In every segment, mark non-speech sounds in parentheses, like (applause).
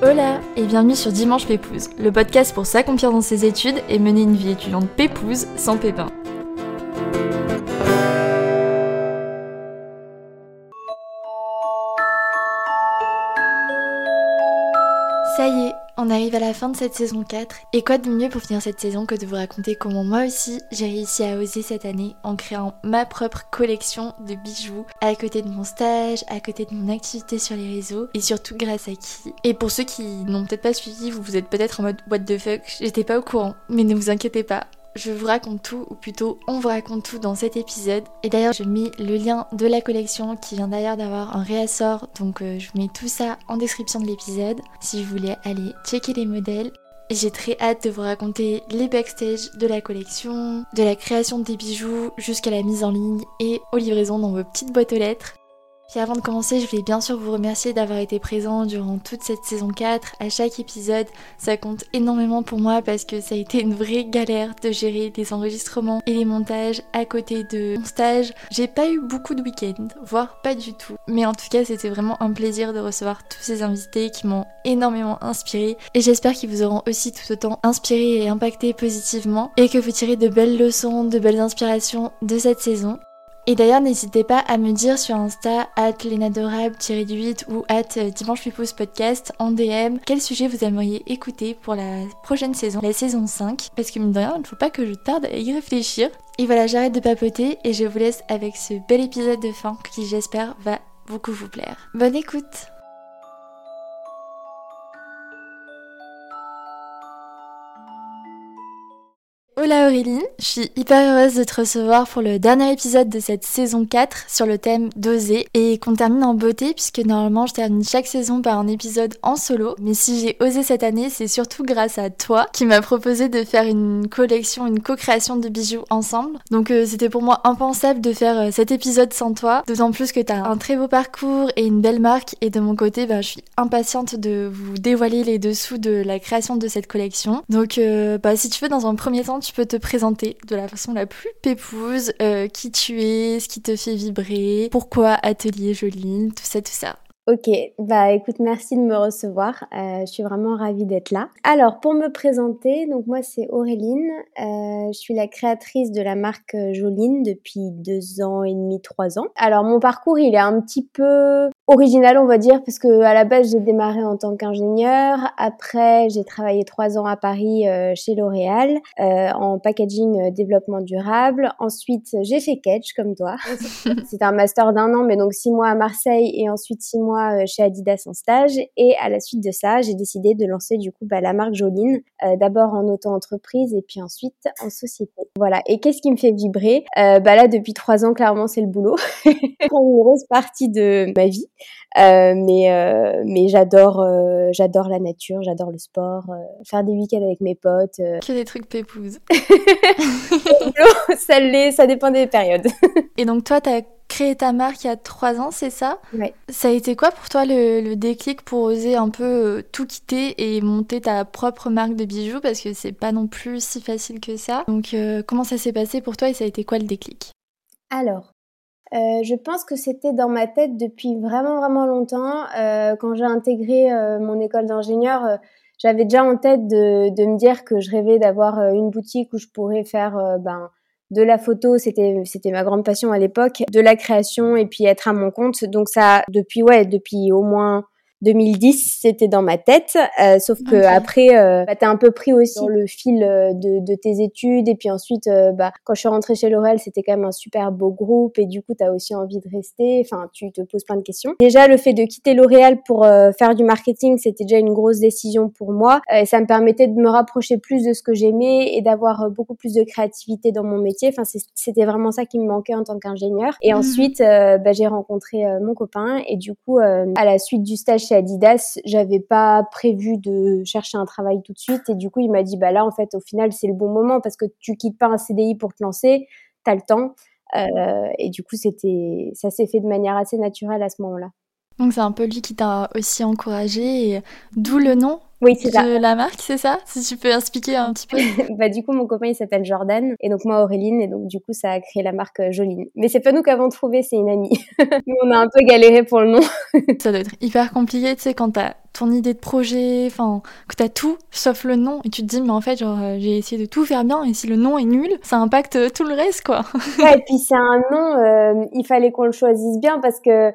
Hola et bienvenue sur Dimanche Pépouze, le podcast pour s'accomplir dans ses études et mener une vie étudiante pépouze sans pépin. Arrive à la fin de cette saison 4. Et quoi de mieux pour finir cette saison que de vous raconter comment moi aussi j'ai réussi à oser cette année en créant ma propre collection de bijoux à côté de mon stage, à côté de mon activité sur les réseaux et surtout grâce à qui. Et pour ceux qui n'ont peut-être pas suivi, vous, vous êtes peut-être en mode what the fuck, j'étais pas au courant. Mais ne vous inquiétez pas, je vous raconte tout, ou plutôt on vous raconte tout dans cet épisode. Et d'ailleurs, je mets le lien de la collection qui vient d'ailleurs d'avoir un réassort, donc euh, je vous mets tout ça en description de l'épisode si vous voulez aller checker les modèles. J'ai très hâte de vous raconter les backstage de la collection, de la création des bijoux jusqu'à la mise en ligne et aux livraisons dans vos petites boîtes aux lettres. Puis avant de commencer, je voulais bien sûr vous remercier d'avoir été présent durant toute cette saison 4. À chaque épisode, ça compte énormément pour moi parce que ça a été une vraie galère de gérer les enregistrements et les montages à côté de mon stage. J'ai pas eu beaucoup de week-ends, voire pas du tout. Mais en tout cas, c'était vraiment un plaisir de recevoir tous ces invités qui m'ont énormément inspiré et j'espère qu'ils vous auront aussi tout autant inspiré et impacté positivement et que vous tirez de belles leçons, de belles inspirations de cette saison. Et d'ailleurs, n'hésitez pas à me dire sur Insta, at lenadorable-8 ou at dimanche podcast en DM quel sujet vous aimeriez écouter pour la prochaine saison, la saison 5. Parce que mine de rien, il ne faut pas que je tarde à y réfléchir. Et voilà, j'arrête de papoter et je vous laisse avec ce bel épisode de fin qui j'espère va beaucoup vous plaire. Bonne écoute Hola Aurélie, je suis hyper heureuse de te recevoir pour le dernier épisode de cette saison 4 sur le thème d'oser et qu'on termine en beauté puisque normalement je termine chaque saison par un épisode en solo. Mais si j'ai osé cette année, c'est surtout grâce à toi qui m'a proposé de faire une collection, une co-création de bijoux ensemble. Donc euh, c'était pour moi impensable de faire euh, cet épisode sans toi, d'autant plus que tu as un très beau parcours et une belle marque et de mon côté, bah, je suis impatiente de vous dévoiler les dessous de la création de cette collection. Donc euh, bah, si tu veux dans un premier temps, peux te présenter de la façon la plus pépouse, euh, qui tu es, ce qui te fait vibrer, pourquoi Atelier Joline, tout ça, tout ça. Ok, bah écoute, merci de me recevoir. Euh, je suis vraiment ravie d'être là. Alors, pour me présenter, donc moi c'est Auréline. Euh, je suis la créatrice de la marque Joline depuis deux ans et demi, trois ans. Alors, mon parcours, il est un petit peu original, on va dire, parce que à la base j'ai démarré en tant qu'ingénieur. Après, j'ai travaillé trois ans à Paris euh, chez L'Oréal euh, en packaging euh, développement durable. Ensuite, j'ai fait Catch comme toi. (laughs) C'était un master d'un an, mais donc six mois à Marseille et ensuite six mois chez Adidas en stage. Et à la suite de ça, j'ai décidé de lancer du coup bah, la marque Joline, d'abord en auto-entreprise et puis ensuite en société. Voilà. Et qu'est-ce qui me fait vibrer? Bah là, depuis trois ans, clairement, c'est le boulot. (laughs) une grosse partie de ma vie. Euh, mais euh, mais j'adore euh, j'adore la nature, j'adore le sport, faire des week-ends avec mes potes. Que des trucs pépouses. (laughs) ça l'est, ça dépend des périodes. Et donc toi, tu as créé ta marque il y a trois ans, c'est ça? Ouais. Ça a été quoi pour toi le, le, déclic pour oser un peu tout quitter et monter ta propre marque de bijoux? Parce que c'est pas non plus si facile que ça. Donc comment ça s'est passé pour toi et ça a été quoi le déclic? Alors, euh, je pense que c'était dans ma tête depuis vraiment vraiment longtemps. Euh, quand j'ai intégré euh, mon école d'ingénieur, euh, j'avais déjà en tête de, de, me dire que je rêvais d'avoir euh, une boutique où je pourrais faire ben, de la photo, c'était c'était ma grande passion à l'époque, de la création et puis être à mon compte. Donc ça, depuis ouais, depuis au moins 2010, c'était dans ma tête. Euh, sauf que après, euh, bah, t'es un peu pris aussi dans le fil euh, de, de, tes études. Et puis ensuite, euh, bah, quand je suis rentrée chez L'Oréal, c'était quand même un super beau groupe. Et du coup, t'as aussi envie de rester. Enfin, tu te poses plein de questions. Déjà, le fait de quitter L'Oréal pour faire du marketing, c'était déjà une grosse décision pour moi. et ça me permettait de me rapprocher plus de ce que j'aimais et d'avoir beaucoup plus de créativité dans mon métier. Enfin, c'était vraiment ça qui me manquait en tant qu'ingénieur. Et mmh. ensuite, bah, j'ai rencontré mon copain. Et du coup, à la suite du stage chez Adidas, j'avais pas prévu de chercher un travail tout de suite et du coup il m'a dit bah là en fait au final c'est le bon moment parce que tu quittes pas un CDI pour te lancer, tu le temps euh, et du coup c'était ça s'est fait de manière assez naturelle à ce moment-là. Donc c'est un peu lui qui t'a aussi encouragé, d'où le nom oui, c'est ça. la marque, c'est ça? Si tu peux expliquer un petit peu. (laughs) bah du coup, mon copain il s'appelle Jordan et donc moi Auréline et donc du coup ça a créé la marque euh, Joline. Mais c'est pas nous qui avons trouvé, c'est une amie. (laughs) on a un peu galéré pour le nom. (laughs) ça doit être hyper compliqué, tu sais, quand t'as ton idée de projet, enfin que t'as tout sauf le nom et tu te dis mais en fait genre euh, j'ai essayé de tout faire bien et si le nom est nul, ça impacte euh, tout le reste quoi. ouais, et puis c'est un nom, il fallait qu'on le choisisse bien parce que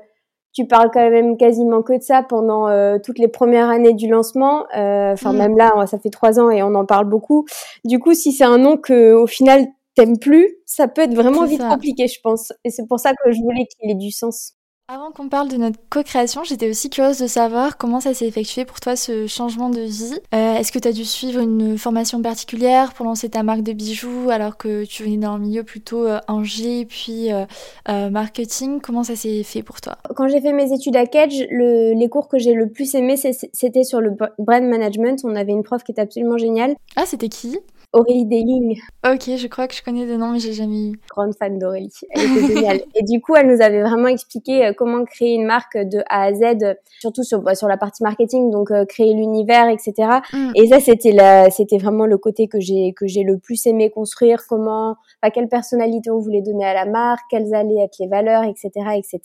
tu parles quand même quasiment que de ça pendant euh, toutes les premières années du lancement. Euh, enfin, mm. même là, ça fait trois ans et on en parle beaucoup. Du coup, si c'est un nom que au final t'aimes plus, ça peut être vraiment vite compliqué, je pense. Et c'est pour ça que je voulais qu'il ait du sens. Avant qu'on parle de notre co-création, j'étais aussi curieuse de savoir comment ça s'est effectué pour toi ce changement de vie. Euh, est-ce que tu as dû suivre une formation particulière pour lancer ta marque de bijoux alors que tu venais d'un milieu plutôt euh, ingé puis euh, marketing? Comment ça s'est fait pour toi? Quand j'ai fait mes études à Kedge, les cours que j'ai le plus aimé, c'était sur le brand management. On avait une prof qui était absolument géniale. Ah, c'était qui? Aurélie Deling. Ok, je crois que je connais des noms, mais j'ai jamais eu. Grande fan d'Aurélie. Elle était géniale. (laughs) Et du coup, elle nous avait vraiment expliqué euh, comment créer une marque de A à Z, surtout sur, bah, sur la partie marketing, donc euh, créer l'univers, etc. Mm. Et ça, c'était la, c'était vraiment le côté que j'ai, que j'ai le plus aimé construire, comment, bah, quelle personnalité on voulait donner à la marque, quelles allaient être les valeurs, etc., etc.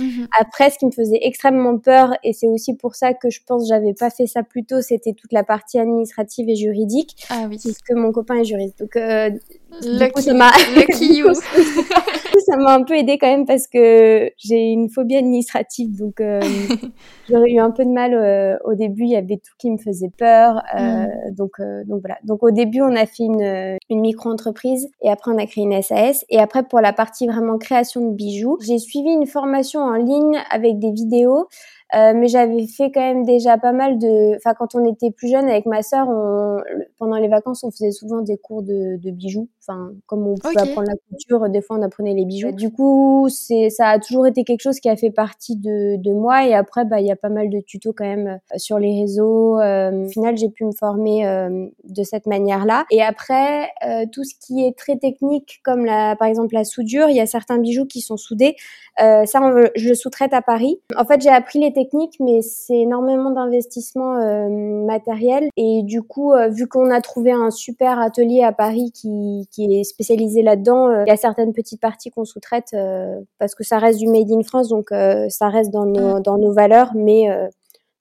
Mm-hmm. Après, ce qui me faisait extrêmement peur, et c'est aussi pour ça que je pense que j'avais pas fait ça plus tôt, c'était toute la partie administrative et juridique. Ah oui. Mon copain est juriste. Donc, euh, ça m'a (laughs) (laughs) ça m'a un peu aidé quand même parce que j'ai une phobie administrative. Donc, euh, (laughs) j'aurais eu un peu de mal euh, au début. Il y avait tout qui me faisait peur. Euh, mm. Donc, donc voilà. Donc, au début, on a fait une, une micro-entreprise et après, on a créé une SAS. Et après, pour la partie vraiment création de bijoux, j'ai suivi une formation en ligne avec des vidéos. Euh, mais j'avais fait quand même déjà pas mal de. Enfin, quand on était plus jeune avec ma sœur, on... pendant les vacances, on faisait souvent des cours de, de bijoux. Enfin, comme on pouvait apprendre la couture, des fois on apprenait les bijoux. Du coup, c'est ça a toujours été quelque chose qui a fait partie de, de moi. Et après, bah, il y a pas mal de tutos quand même euh, sur les réseaux. Euh, au final, j'ai pu me former de cette manière-là. Et après, tout ce qui est très technique, comme la, par exemple la soudure, il y a certains bijoux qui sont soudés. ça, on je le sous-traite à Paris. En fait, j'ai appris les technique, mais c'est énormément d'investissement euh, matériel. Et du coup, euh, vu qu'on a trouvé un super atelier à Paris qui, est spécialisé là-dedans, euh, il y a certaines petites parties qu'on sous-traite parce que ça reste du made in France, donc ça reste dans nos, dans nos valeurs, mais,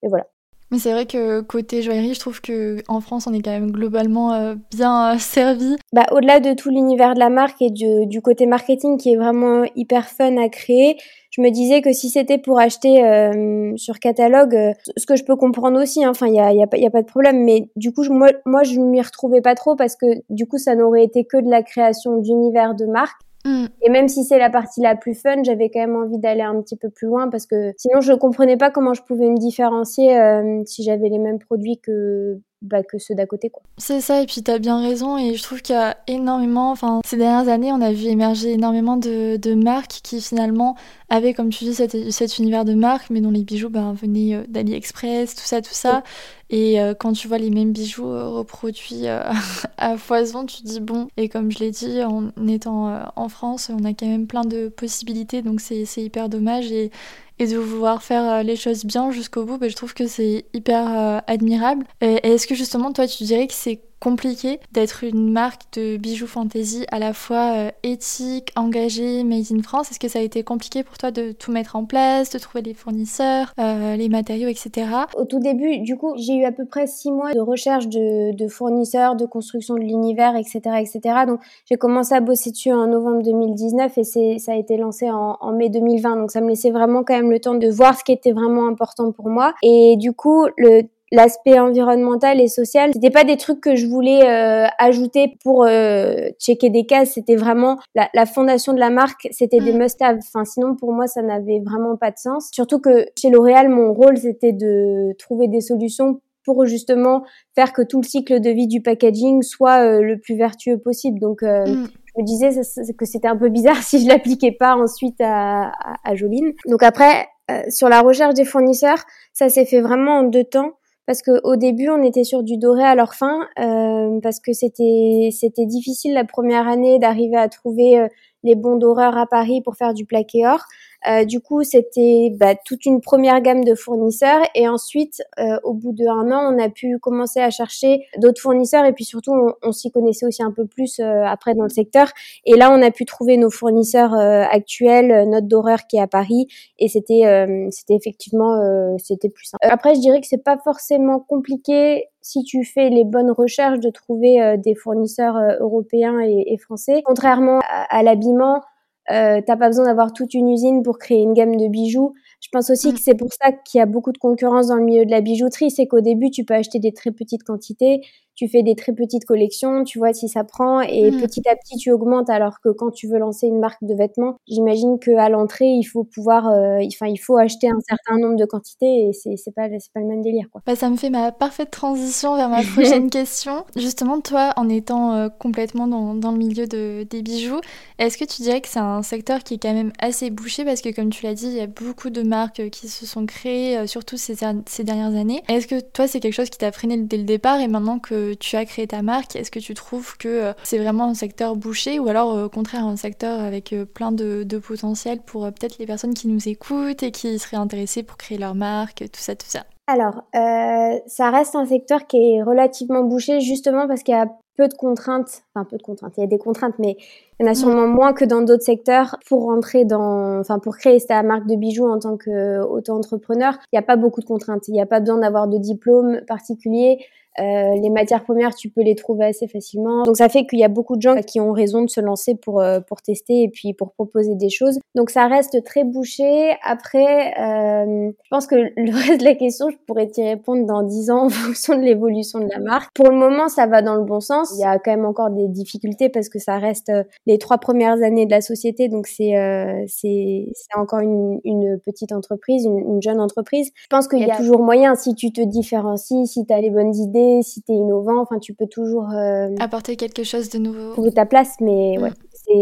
mais voilà. Mais c'est vrai que côté joaillerie, je trouve que en France, on est quand même globalement bien servi. Bah, au-delà de tout l'univers de la marque et du, du, côté marketing qui est vraiment hyper fun à créer, je me disais que si c'était pour acheter euh, sur catalogue, euh, ce que je peux comprendre aussi, hein, enfin il y a, y, a, y a, pas de problème, mais du coup je, moi, moi je m'y retrouvais pas trop parce que du coup ça n'aurait été que de la création d'univers de marque. Mm. Et même si c'est la partie la plus fun, j'avais quand même envie d'aller un petit peu plus loin parce que sinon je comprenais pas comment je pouvais me différencier euh, si j'avais les mêmes produits que bah, que ceux d'à côté. quoi. C'est ça, et puis tu as bien raison, et je trouve qu'il y a énormément, enfin ces dernières années, on a vu émerger énormément de, de marques qui finalement avaient, comme tu dis, cet, cet univers de marque, mais dont les bijoux ben, venaient euh, d'AliExpress, tout ça, tout ça. Et euh, quand tu vois les mêmes bijoux euh, reproduits (laughs) à foison, tu te dis bon, et comme je l'ai dit, en étant en France, on a quand même plein de possibilités, donc c'est hyper dommage. Et, et de vouloir faire euh, les choses bien jusqu'au bout, bah, je trouve que c'est hyper euh, admirable. Est-ce que justement, toi, tu dirais que c'est compliqué d'être une marque de bijoux fantasy à la fois euh, éthique, engagée, made in France Est-ce que ça a été compliqué pour toi de tout mettre en place, de trouver les fournisseurs, euh, les matériaux, etc. Au tout début, du coup, j'ai eu à peu près six mois de recherche de, de fournisseurs, de construction de l'univers, etc., etc. Donc, j'ai commencé à bosser dessus en novembre 2019 et ça a été lancé en, en mai 2020. Donc, ça me laissait vraiment quand même le temps de voir ce qui était vraiment important pour moi. Et du coup, le l'aspect environnemental et social, c'était pas des trucs que je voulais euh, ajouter pour euh, checker des cases, c'était vraiment la, la, fondation de la marque, c'était des mm. must-have. Enfin, sinon pour moi ça n'avait vraiment pas de sens. Surtout que chez L'Oréal, mon rôle c'était de trouver des solutions pour justement faire que tout le cycle de vie du packaging soit euh, le plus vertueux possible. Donc mm. je me disais que c'était un peu bizarre (laughs) si je l'appliquais pas ensuite à, à, à Joline. Donc après sur la recherche des fournisseurs, ça s'est fait vraiment en deux temps parce que au début on était sur du doré à leur fin euh, parce que c'était c'était difficile la première année d'arriver à trouver euh, les bons doreurs à Paris pour faire du plaqué or. Euh, du coup, c'était bah, toute une première gamme de fournisseurs et ensuite, euh, au bout d'un an, on a pu commencer à chercher d'autres fournisseurs et puis surtout, on, s'y connaissait aussi un peu plus euh, après dans le secteur. Et là, on a pu trouver nos fournisseurs actuels, notre d'horreur qui est à Paris et c'était c'était effectivement c'était plus simple. Après, je dirais que c'est pas forcément compliqué si tu fais les bonnes recherches de trouver des fournisseurs européens et, français. Contrairement à l'habillement, euh, t'as pas besoin d'avoir toute une usine pour créer une gamme de bijoux. Je pense aussi que mm. c'est pour ça qu'il y a beaucoup de concurrence dans le milieu de la bijouterie, c'est qu'au début tu peux acheter des très petites quantités, tu fais des très petites collections, tu vois si ça prend et mm. petit à petit tu augmentes alors que quand tu veux lancer une marque de vêtements, j'imagine que à l'entrée, il faut pouvoir euh, enfin il faut acheter un certain nombre de quantités et c'est pas c'est pas le même délire quoi. Bah, ça me fait ma parfaite transition vers ma (laughs) prochaine question. Justement toi en étant euh, complètement dans, dans le milieu de, des bijoux, est-ce que tu dirais que c'est un secteur qui est quand même assez bouché? Parce que comme tu l'as dit, il y a beaucoup de marques qui se sont créées euh, surtout ces, ces dernières années. Est-ce que toi c'est quelque chose qui t'a freiné dès le départ et maintenant que tu as créé ta marque, est-ce que tu trouves que euh, c'est vraiment un secteur bouché ou alors euh, au contraire un secteur avec euh, plein de, potentiel pour peut-être les personnes qui nous écoutent et qui seraient intéressées pour créer leur marque, tout ça, tout ça? Alors, ça reste un secteur qui est relativement bouché justement parce qu'il y a peu de contraintes, enfin peu de contraintes, il y a des contraintes, mais il y en a sûrement moins que dans d'autres secteurs pour rentrer dans, enfin pour créer sa marque de bijoux en tant qu'auto-entrepreneur. Il n'y a pas beaucoup de contraintes, il n'y a pas besoin d'avoir de diplôme particulier. Euh, les matières premières, tu peux les trouver assez facilement. Donc ça fait qu'il y a beaucoup de gens qui ont raison de se lancer pour euh, pour tester et puis pour proposer des choses. Donc ça reste très bouché. Après, euh, je pense que (laughs) le reste de la question, je pourrais t'y répondre dans dix ans en (laughs) fonction de l'évolution de la marque. Pour le moment, ça va dans le bon sens. Il y a quand même encore des difficultés parce que ça reste les trois premières années de la société, donc c'est c'est c'est encore une, une petite entreprise, une, une jeune entreprise. Je pense qu'il y a toujours moyen si tu te différencies, si tu as les bonnes idées si tu es innovant, enfin tu peux toujours euh, apporter quelque chose de nouveau. Trouver ta place, mais mm. ouais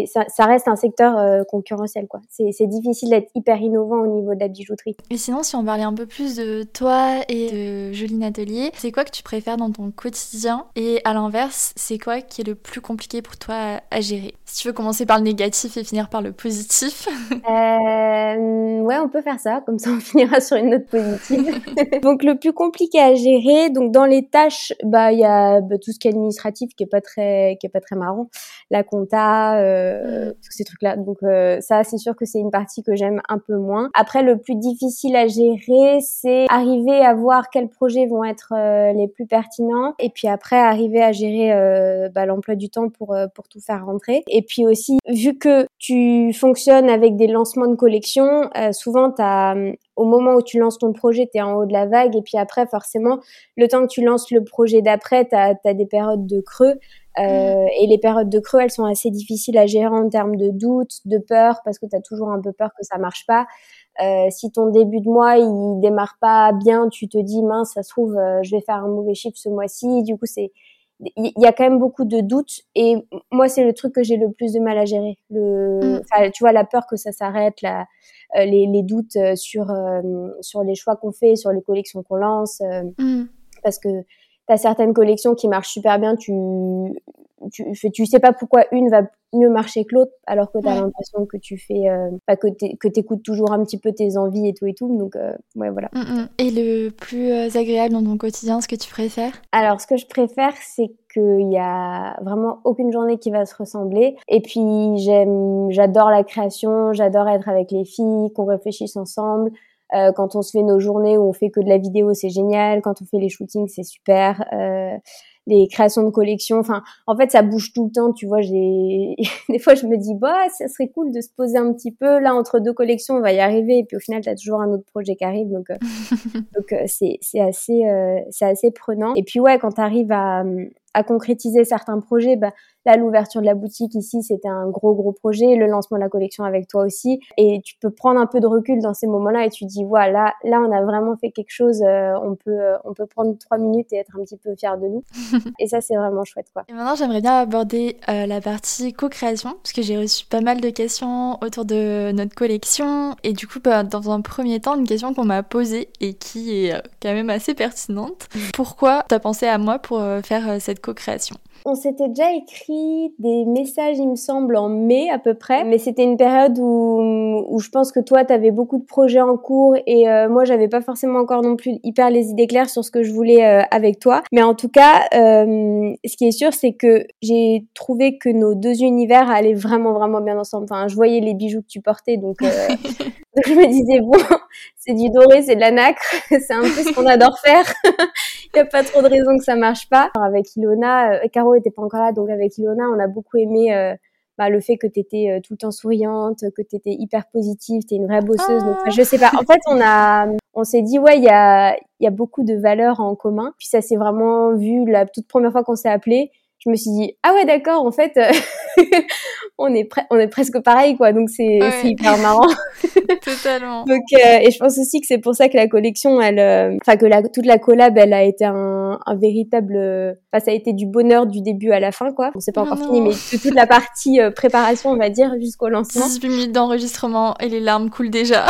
ça, reste un secteur euh, concurrentiel. quoi. C'est difficile d'être hyper innovant au niveau de la bijouterie. Et sinon, si on parlait un peu plus de toi et de Joline Atelier, c'est quoi que tu préfères dans ton quotidien? Et à l'inverse, c'est quoi qui est le plus compliqué pour toi à, gérer? Si tu veux commencer par le négatif et finir par le positif. (laughs) euh, ouais, on peut faire ça, comme ça on (laughs) finira sur une note positive. (laughs) donc le plus compliqué à gérer, donc dans les tâches, bah il y a bah, tout ce qui est administratif qui est pas très qui est pas très marrant, la compta. Euh, euh, mm. tous ces trucs-là. Donc euh, ça, c'est sûr que c'est une partie que j'aime un peu moins. Après, le plus difficile à gérer, c'est arriver à voir quels projets vont être euh, les plus pertinents, et puis après arriver à gérer bah, l'emploi du temps pour pour tout faire rentrer. Et puis aussi, vu que tu fonctionnes avec des lancements de collection, souvent as au moment où tu lances ton projet, tu es en haut de la vague et puis après, forcément, le temps que tu lances le projet d'après, tu as, des périodes de creux. Euh, et les périodes de creux, elles sont assez difficiles à gérer en termes de doute, de peur, parce que tu as toujours un peu peur que ça marche pas. Euh, si ton début de mois il démarre pas bien, tu te dis mince, ça se trouve, euh, je vais faire un mauvais chiffre ce mois-ci. Du coup, c'est il y a quand même beaucoup de doutes et moi c'est le truc que j'ai le plus de mal à gérer le mm. tu vois la peur que ça s'arrête la euh, les, les, doutes sur sur les choix qu'on fait sur les collections qu'on lance mm. parce que tu certaines collections qui marchent super bien, tu, tu, tu sais pas pourquoi une va mieux marcher que l'autre, alors que tu as l'impression que tu fais, euh, que tu écoutes toujours un petit peu tes envies et tout et tout. Donc, euh, ouais, voilà. Mm, mm. Et le plus euh, agréable dans ton quotidien, ce que tu préfères? Alors, ce que je préfère, c'est qu'il y a vraiment aucune journée qui va se ressembler. Et puis, j'aime, j'adore la création, j'adore être avec les filles, qu'on réfléchisse ensemble. Euh, quand on se fait nos journées où on fait que de la vidéo, c'est génial. Quand on fait les shootings, c'est super. Euh, les créations de collections, enfin, en fait, ça bouge tout le temps. Tu vois, j'ai (laughs) des fois, je me dis, bah, ça serait cool de se poser un petit peu. Là, entre deux collections, on va y arriver. Et puis, au final, tu as toujours un autre projet qui arrive. Donc, euh, (laughs) donc c'est c'est assez c'est assez prenant. Et puis, ouais, quand tu arrives à à concrétiser certains projets, bah, là, l'ouverture de la boutique ici, c'était un gros, gros projet, le lancement de la collection avec toi aussi. Et tu peux prendre un peu de recul dans ces moments-là et tu dis, voilà, là, on a vraiment fait quelque chose, euh, on peut, euh, on peut prendre trois minutes et être un petit peu fier de nous. (laughs) et ça, c'est vraiment chouette, quoi. Et maintenant, j'aimerais bien aborder euh, la partie co-création, parce que j'ai reçu pas mal de questions autour de notre collection. Et du coup, bah, dans un premier temps, une question qu'on m'a posée et qui est quand même assez pertinente. (laughs) Pourquoi tu as pensé à moi pour faire cette co-création? On s'était déjà écrit des messages, il me semble, en mai à peu près. Mais c'était une période où, où je pense que toi, tu avais beaucoup de projets en cours et euh, moi, j'avais pas forcément encore non plus hyper les idées claires sur ce que je voulais euh, avec toi. Mais en tout cas, euh, ce qui est sûr, c'est que j'ai trouvé que nos deux univers allaient vraiment, vraiment bien ensemble. Enfin, je voyais les bijoux que tu portais, donc, donc (laughs) je me disais, bon, c'est du doré, c'est de la nacre, (laughs) c'est un peu ce qu'on adore faire. (laughs) Il n'y a pas trop de raison que ça marche pas. Alors avec Ilona, euh, Caro était pas encore là, donc avec Ilona, on a beaucoup aimé euh, bah, le fait que tu étais euh, tout le temps souriante, que tu étais hyper positive, tu es une vraie bosseuse. Je sais pas. En fait, on a, on s'est dit ouais, il y a, y a beaucoup de valeurs en commun. Puis ça s'est vraiment vu la toute première fois qu'on s'est appelé je me suis dit ah ouais d'accord en fait (laughs) (laughs) on est on est presque pareil quoi donc c'est hyper marrant. (laughs) (laughs) Totalement. Donc euh, et je pense aussi que c'est pour ça que la collection elle euh, enfin que la, toute la collab elle a été un, un véritable enfin ça a été du bonheur du début à la fin quoi. On s'est pas encore fini mais toute la partie préparation on va dire jusqu'au lancement. 18 minutes d'enregistrement et les larmes coulent déjà.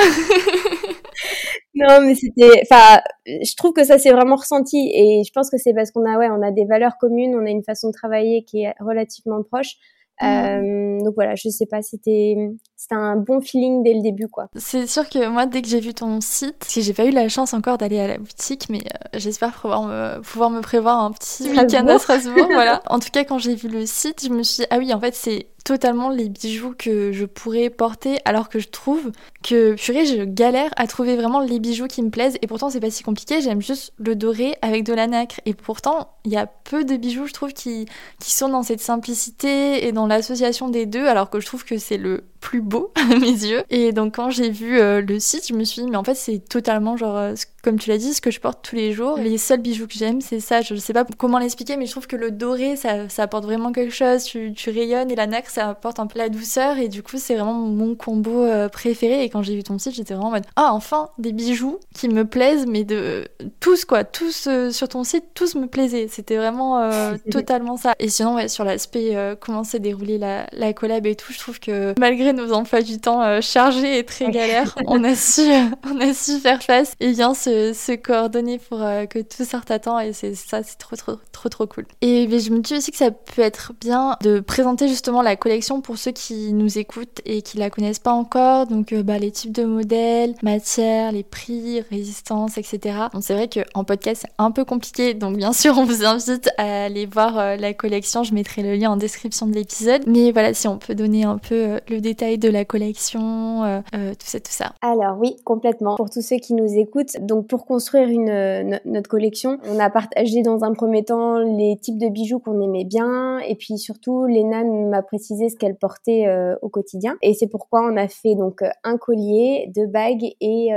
Non, mais c'était, enfin, je trouve que ça s'est vraiment ressenti et je pense que c'est parce qu'on a, ouais, on a des valeurs communes, on a une façon de travailler qui est relativement proche. Mmh. Euh, donc voilà, je sais pas, c'était c'était un bon feeling dès le début quoi. C'est sûr que moi dès que j'ai vu ton site, si j'ai pas eu la chance encore d'aller à la boutique, mais euh, j'espère pouvoir me pouvoir me prévoir un petit week-end à (laughs) Strasbourg, voilà. En tout cas quand j'ai vu le site, je me suis dit ah oui en fait c'est totalement les bijoux que je pourrais porter alors que je trouve que purée je galère à trouver vraiment les bijoux qui me plaisent et pourtant c'est pas si compliqué j'aime juste le doré avec de la nacre et pourtant il y a peu de bijoux je trouve qui, qui sont dans cette simplicité et dans l'association des deux alors que je trouve que c'est le plus beau (laughs) à mes yeux. Et donc quand j'ai vu euh, le site, je me suis dit, mais en fait c'est totalement genre, euh, comme tu l'as dit, ce que je porte tous les jours. Les seuls bijoux que j'aime, c'est ça. Je sais pas comment l'expliquer, mais je trouve que le doré, ça, ça apporte vraiment quelque chose. Tu, tu, rayonnes et la nacre, ça apporte un peu la douceur. Et du coup, c'est vraiment mon combo euh, préféré. Et quand j'ai vu ton site, j'étais vraiment en mode, ah enfin, des bijoux qui me plaisent, mais de tous quoi, tous sur ton site, tous me plaisaient. C'était vraiment (laughs) totalement ça. Et sinon, ouais, sur l'aspect comment s'est déroulée la, la collab et tout, je trouve que malgré nos emplois du temps euh, chargés et très galères, (laughs) on a su, on a su faire face et bien se, se coordonner pour euh, que tout sorte à temps et c'est ça, c'est trop, trop, trop, trop cool. Et je me dis aussi que ça peut être bien de présenter justement la collection pour ceux qui nous écoutent et qui la connaissent pas encore. Donc, euh, bah, les types de modèles, matières, les prix, résistance, etc. Donc, c'est vrai qu'en podcast, c'est un peu compliqué. Donc, bien sûr, on vous invite à aller voir la collection. Je mettrai le lien en description de l'épisode. Mais voilà, si on peut donner un peu le détail de la collection, euh, euh, tout ça, tout ça. Alors oui, complètement. Pour tous ceux qui nous écoutent, donc pour construire une, euh, notre collection, on a partagé dans un premier temps les types de bijoux qu'on aimait bien, et puis surtout, Léna m'a précisé ce qu'elle portait au quotidien. Et c'est pourquoi on a fait donc un collier, deux bagues et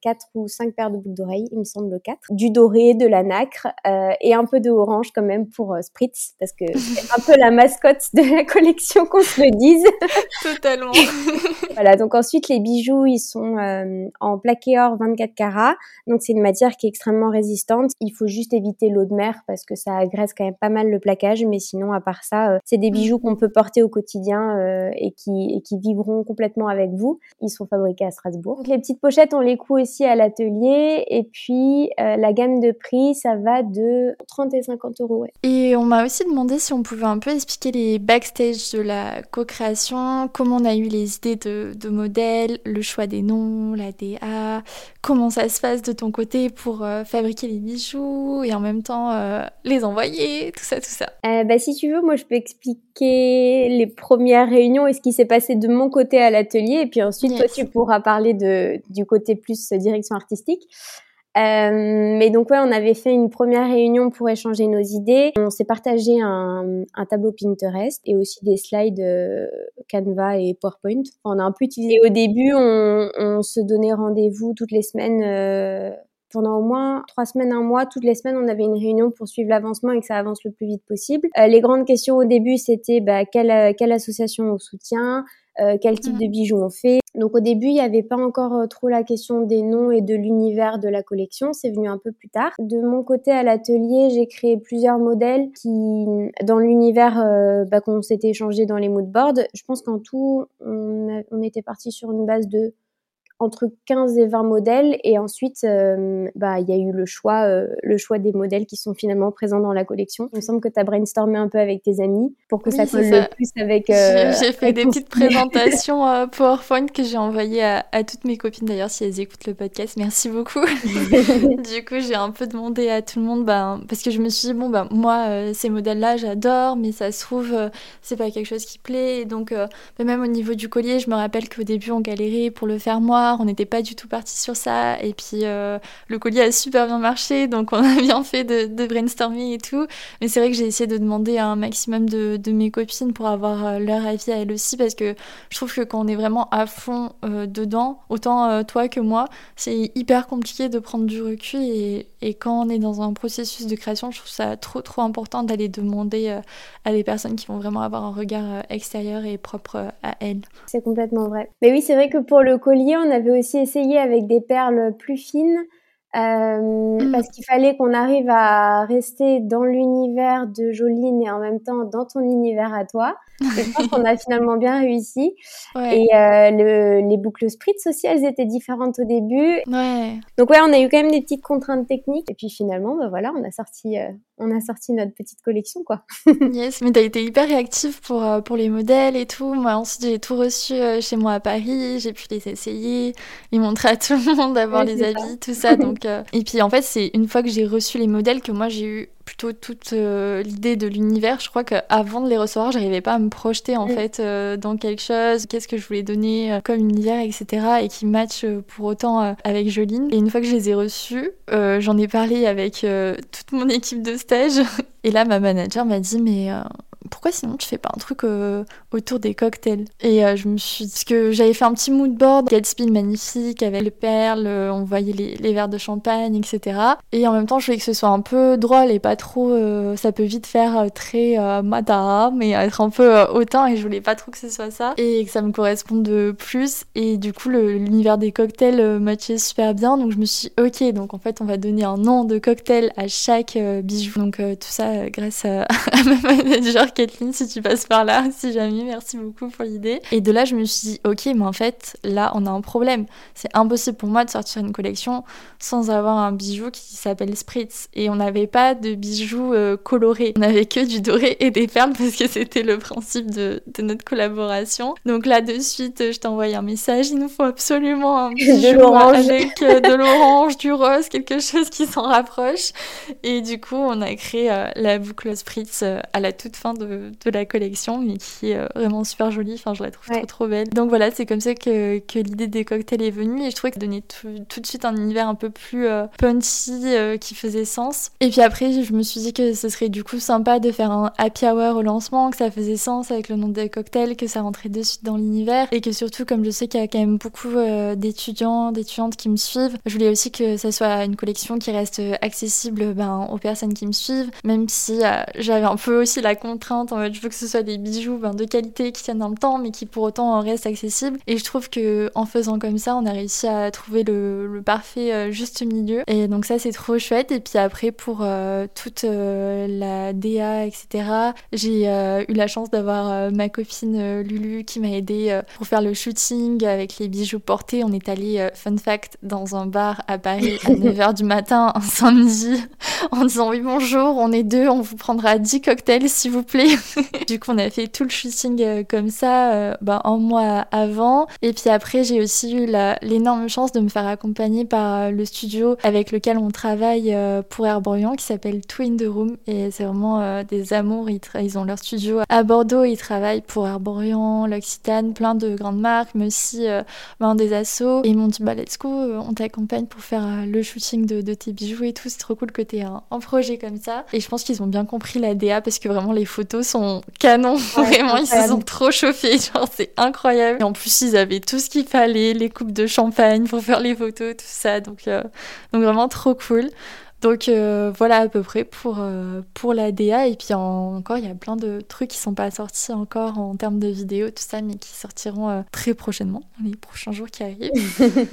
quatre ou cinq paires de boucles d'oreilles, il me semble quatre, du doré, de la nacre et un peu de orange quand même pour Spritz, parce que (laughs) c'est un peu la mascotte de la collection qu'on se le dise. Totalement. (laughs) voilà, donc ensuite les bijoux, ils sont euh, en plaqué or 24 carats. Donc c'est une matière qui est extrêmement résistante. Il faut juste éviter l'eau de mer parce que ça agresse quand même pas mal le plaquage. Mais sinon, à part ça, euh, c'est des bijoux qu'on peut porter au quotidien euh, et, qui, et qui vivront complètement avec vous. Ils sont fabriqués à Strasbourg. Donc les petites pochettes, on les coud aussi à l'atelier. Et puis la gamme de prix, ça va de 30 et 50 euros. Ouais. Et on m'a aussi demandé si on pouvait un peu expliquer les backstage de la co-création, comment on a eu les idées de, modèles, le choix des noms, la DA, comment ça se passe de ton côté pour euh, fabriquer les bijoux et en même temps euh, les envoyer, tout ça, tout ça. Euh, bah, si tu veux, moi je peux expliquer les premières réunions et ce qui s'est passé de mon côté à l'atelier et puis ensuite toi tu pourras parler de, du côté plus direction artistique. Euh, mais donc ouais, on avait fait une première réunion pour échanger nos idées. On s'est partagé un, un, tableau Pinterest et aussi des slides euh, Canva et PowerPoint. On a un peu utilisé. au début, on, on se donnait rendez-vous toutes les semaines. Euh, pendant au moins trois semaines, un mois, toutes les semaines, on avait une réunion pour suivre l'avancement et que ça avance le plus vite possible. Euh, les grandes questions au début, c'était bah, quelle, quelle association on soutient, euh, quel type de bijoux on fait. Donc au début, il n'y avait pas encore euh, trop la question des noms et de l'univers de la collection, c'est venu un peu plus tard. De mon côté à l'atelier, j'ai créé plusieurs modèles qui, dans l'univers euh, bah, qu'on s'était échangé dans les moodboards, je pense qu'en tout, on, on était parti sur une base de entre 15 et 20 modèles et ensuite euh, bah il y a eu le choix euh, le choix des modèles qui sont finalement présents dans la collection. Il me semble que tu as brainstormé un peu avec tes amis pour que ça colle le plus avec euh, J'ai fait des petites présentations (laughs) PowerPoint que j'ai envoyées à, à, toutes mes copines d'ailleurs si elles écoutent le podcast. Merci beaucoup. (laughs) du coup, j'ai un peu demandé à tout le monde ben parce que je me suis dit bon ben moi ces modèles là, j'adore mais ça se trouve c'est pas quelque chose qui plaît et donc même au niveau du collier, je me rappelle qu'au début on galérait pour le faire moi on n'était pas du tout parti sur ça. Et puis euh, le collier a super bien marché, donc on a (laughs) bien fait de, brainstorming et tout. Mais c'est vrai que j'ai essayé de demander un maximum de, mes copines pour avoir euh, leur avis à elles aussi, parce que je trouve que quand on est vraiment à fond euh, dedans, autant toi que moi, c'est hyper compliqué de prendre du recul. Et, et, quand on est dans un processus de création, je trouve ça trop trop important d'aller demander à des personnes qui vont vraiment avoir un regard extérieur et propre à elles. C'est complètement vrai. Mais oui, c'est vrai que pour le collier, on avait aussi essayé avec des perles plus fines euh, mm. parce qu'il fallait qu'on arrive à rester dans l'univers de Joline et en même temps dans ton univers à toi. je (laughs) pense qu'on a finalement bien réussi. Et euh, le, les boucles spritz aussi, elles étaient différentes au début. Ouais. Donc ouais, on a eu quand même des petites contraintes techniques. Et puis finalement, bah voilà, on a sorti, euh, on a sorti notre petite collection, quoi. (laughs) yes, mais t'as été hyper réactive pour, euh, pour les modèles et tout. Moi, ensuite, j'ai tout reçu chez moi à Paris. J'ai pu les essayer, les montrer à tout le monde, d'avoir les habits, tout ça. Donc, et puis en fait, c'est une fois que j'ai reçu les modèles que moi j'ai eu plutôt toute euh, l'idée de l'univers. Je crois qu'avant de les recevoir, j'arrivais pas à me projeter en mm. fait euh, dans quelque chose, qu'est-ce que je voulais donner euh, comme univers, etc. et qui match pour autant avec Joline. Et une fois que je les ai reçus, j'en ai parlé avec toute mon (laughs) équipe de stage. Et là, ma manager m'a dit, mais pourquoi sinon tu fais pas un truc euh, autour des cocktails? Et euh, je me suis dit, parce que j'avais fait un petit mood board, Gatsby magnifique, avec les perles, euh, on voyait les, verres de champagne, etc. Et en même temps, je voulais que ce soit un peu drôle et pas trop, ça peut vite faire très madame, mais être un peu autant, et je voulais pas trop que ce soit ça, et que ça me corresponde plus. Et du coup, l'univers des cocktails matchait super bien, donc je me suis dit, ok, donc en fait, on va donner un nom de cocktail à chaque bijou. Donc tout ça grâce à, (laughs) à ma manager Kathleen, si tu passes par là, (laughs) si jamais, merci beaucoup pour l'idée. Et de là, je me suis dit, ok, mais en fait, là, on a un problème. C'est impossible pour moi de sortir une collection sans avoir un bijou qui s'appelle Spritz. Et on n'avait pas de bijoux euh, colorés. On n'avait que du doré et des perles (laughs) parce que c'était le principe de, de, notre collaboration. Donc là, de suite, je t'ai envoyé un message. Il nous faut absolument un (laughs) bijou avec euh, de l'orange, du rose, quelque chose qui s'en rapproche. Et du coup, on a créé euh, la boucle Spritz à la toute fin de de, la collection, mais qui est euh, vraiment super jolie. Enfin, je la trouve trop trop belle. Donc voilà, c'est comme ça que, que l'idée des cocktails est venue et je trouvais que ça donnait tout, de suite un univers un peu plus euh, punchy euh, qui faisait sens. Et puis après, je me suis dit que ce serait du coup sympa de faire un happy hour au lancement, que ça faisait sens avec le nom des cocktails, que ça rentrait de suite dans l'univers et que surtout, comme je sais qu'il y a quand même beaucoup d'étudiants, d'étudiantes qui me suivent, je voulais aussi que ça soit une collection qui reste accessible ben, aux personnes qui me suivent, même si j'avais un peu aussi la contrainte en mode je veux que ce soit des bijoux ben, de qualité qui tiennent dans le temps mais qui pour autant restent accessibles. Et je trouve que en faisant comme ça on a réussi à trouver le, parfait euh, juste milieu. Et donc ça c'est trop chouette. Et puis après pour euh, toute euh, la DA etc j'ai eu la chance d'avoir ma copine Lulu qui m'a aidé pour faire le shooting avec les bijoux portés. On est allé fun fact dans un bar à Paris à (laughs) 9h du matin un samedi en disant oui bonjour on est deux on vous prendra 10 cocktails s'il vous plaît (laughs) du coup, on a fait tout le shooting euh, comme ça euh, bah, un mois avant. Et puis après, j'ai aussi eu l'énorme chance de me faire accompagner par euh, le studio avec lequel on travaille pour Herborian qui s'appelle Twin the Room. Et c'est vraiment des amours. Ils, ont leur studio à Bordeaux. Ils travaillent pour Herborian, l'Occitane, plein de grandes marques, mais aussi ben, des assos. Et ils m'ont dit, bah, let's go, on t'accompagne pour faire le shooting de, tes bijoux et tout. C'est trop cool que tu aies un, un projet comme ça. Et je pense qu'ils ont bien compris la DA parce que vraiment les photos sont canons. Vraiment, ils se sont trop chauffés. Genre, c'est incroyable. Et en plus, ils avaient tout ce qu'il fallait, les coupes de champagne pour faire les photos, tout ça. Donc, euh, donc vraiment trop cool. Donc euh, voilà à peu près pour, euh, pour la DA. Et puis encore, il y a plein de trucs qui sont pas sortis encore en termes de vidéos, tout ça, mais qui sortiront très prochainement, les prochains jours qui arrivent.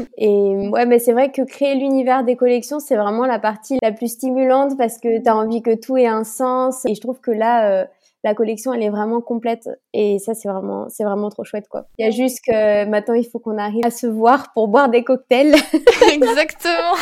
(laughs) et ouais, mais c'est vrai que créer l'univers des collections, c'est vraiment la partie la plus stimulante parce que tu as envie que tout ait un sens. Et je trouve que là, la collection, elle est vraiment complète. Et ça, c'est vraiment, c'est vraiment trop chouette, quoi. Il y a juste que maintenant, il faut qu'on arrive à se voir pour boire des cocktails. (laughs) Exactement.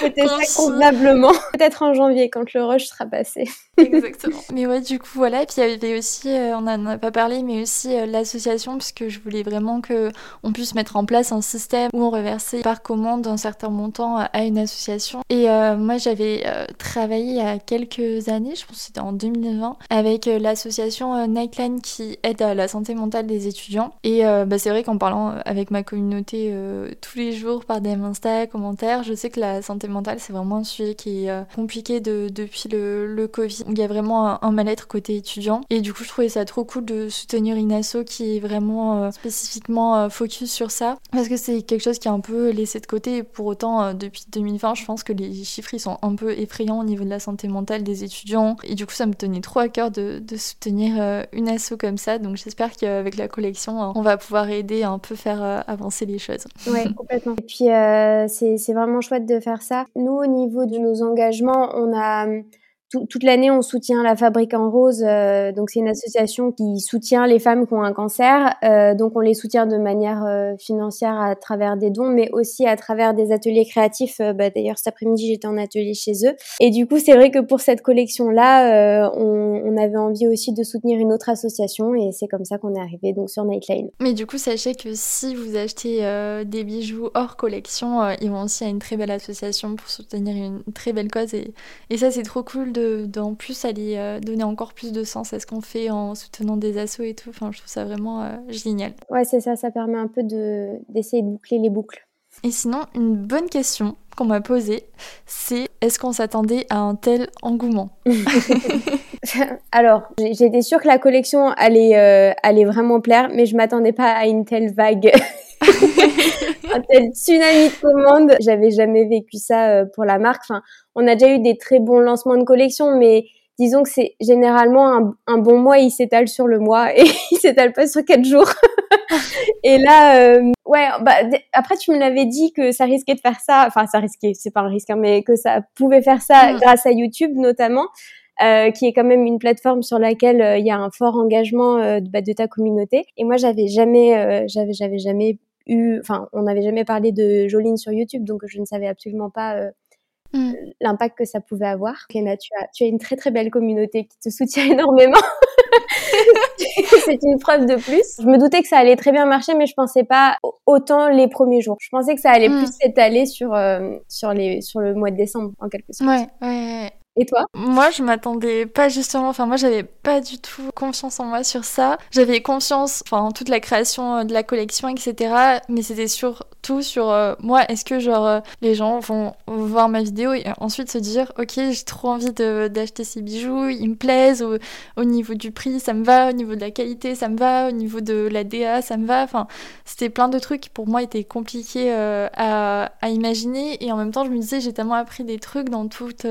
Peut-être convenablement. Peut-être en janvier, quand le rush sera passé. Exactement. Mais ouais, du coup, voilà. Et puis, il y avait aussi, euh, on n'en a pas parlé, mais aussi euh, l'association, puisque je voulais vraiment que on puisse mettre en place un système où on reversait par commande un certain montant à une association. Et euh, moi, j'avais travaillé il y a quelques années, je pense que c'était en 2020, avec l'association Nightline qui aide à la santé mentale des étudiants. Et bah, c'est vrai qu'en parlant avec ma communauté tous les jours par des Insta, commentaires, je sais que la santé mentale, c'est vraiment un sujet qui est compliqué de, depuis le, Covid il y a vraiment un, mal-être côté étudiant. Et du coup, je trouvais ça trop cool de soutenir une asso qui est vraiment euh, spécifiquement euh, focus sur ça. Parce que c'est quelque chose qui est un peu laissé de côté. pour autant, euh, depuis 2020, je pense que les chiffres ils sont un peu effrayants au niveau de la santé mentale des étudiants. Et du coup, ça me tenait trop à cœur de, de soutenir une asso comme ça. Donc j'espère qu'avec la collection, on va pouvoir aider un peu faire avancer les choses. (laughs) Ouais, complètement. Et puis, c'est vraiment chouette de faire ça. Nous, au niveau de nos engagements, on a toute l'année, on soutient la Fabrique en Rose. Euh, donc, c'est une association qui soutient les femmes qui ont un cancer. Euh, donc, on les soutient de manière euh, financière à travers des dons, mais aussi à travers des ateliers créatifs. Bah, D'ailleurs, cet après-midi, j'étais en atelier chez eux. Et du coup, c'est vrai que pour cette collection-là, on, on, avait envie aussi de soutenir une autre association, et c'est comme ça qu'on est arrivé donc sur Nightline. Mais du coup, sachez que si vous achetez des bijoux hors collection, ils vont aussi à une très belle association pour soutenir une très belle cause, et, et ça, c'est trop cool d'en plus aller euh, donner encore plus de sens à ce qu'on fait en soutenant des assos et tout. Enfin, je trouve ça vraiment euh, génial. Ouais, c'est ça, ça permet un peu d'essayer de, boucler les boucles. Et sinon, une bonne question qu'on m'a posée, c'est est-ce qu'on s'attendait à un tel engouement? (laughs) (laughs) Alors, j'étais sûre que la collection allait, euh, allait vraiment plaire, mais je m'attendais pas à une telle vague. (laughs) (laughs) un tel tsunami de commandes. J'avais jamais vécu ça pour la marque. Enfin, on a déjà eu des très bons lancements de collection, mais disons que c'est généralement un, bon mois, il s'étale sur le mois et (laughs) il s'étale pas sur quatre jours. (laughs) et là, euh, ouais, bah, après tu me l'avais dit que ça risquait de faire ça, enfin ça risquait, c'est pas un risque, hein, mais que ça pouvait faire ça mm. grâce à YouTube notamment. Euh, qui est quand même une plateforme sur laquelle euh, il y a un fort engagement bah, de ta communauté. Et moi, j'avais jamais, j'avais, j'avais jamais eu, enfin, on n'avait jamais parlé de Joline sur YouTube, donc je ne savais absolument pas Mm. l'impact que ça pouvait avoir. Kenna, tu as, tu as une très très belle communauté qui te soutient (laughs) énormément. (laughs) c'est une preuve de plus. Je me doutais que ça allait très bien marcher, mais je pensais pas autant les premiers jours. Je pensais que ça allait mm. plus s'étaler sur, euh, sur, les, sur le mois de décembre, en quelque sorte. Ouais, ouais, et toi? Moi, je m'attendais pas justement. Enfin, moi, j'avais pas du tout confiance en moi sur ça. J'avais confiance, enfin, en toute la création euh, de la collection, etc. Mais c'était surtout sur euh, moi. Est-ce que genre euh, les gens vont voir ma vidéo et ensuite se dire, ok, j'ai trop envie d'acheter ces bijoux, ils me plaisent. Au, au, niveau du prix, ça me va. Au niveau de la qualité, ça me va. Au niveau de la DA, ça me va. Enfin, c'était plein de trucs qui pour moi étaient compliqués à, à, imaginer. Et en même temps, je me disais, j'ai tellement appris des trucs dans toute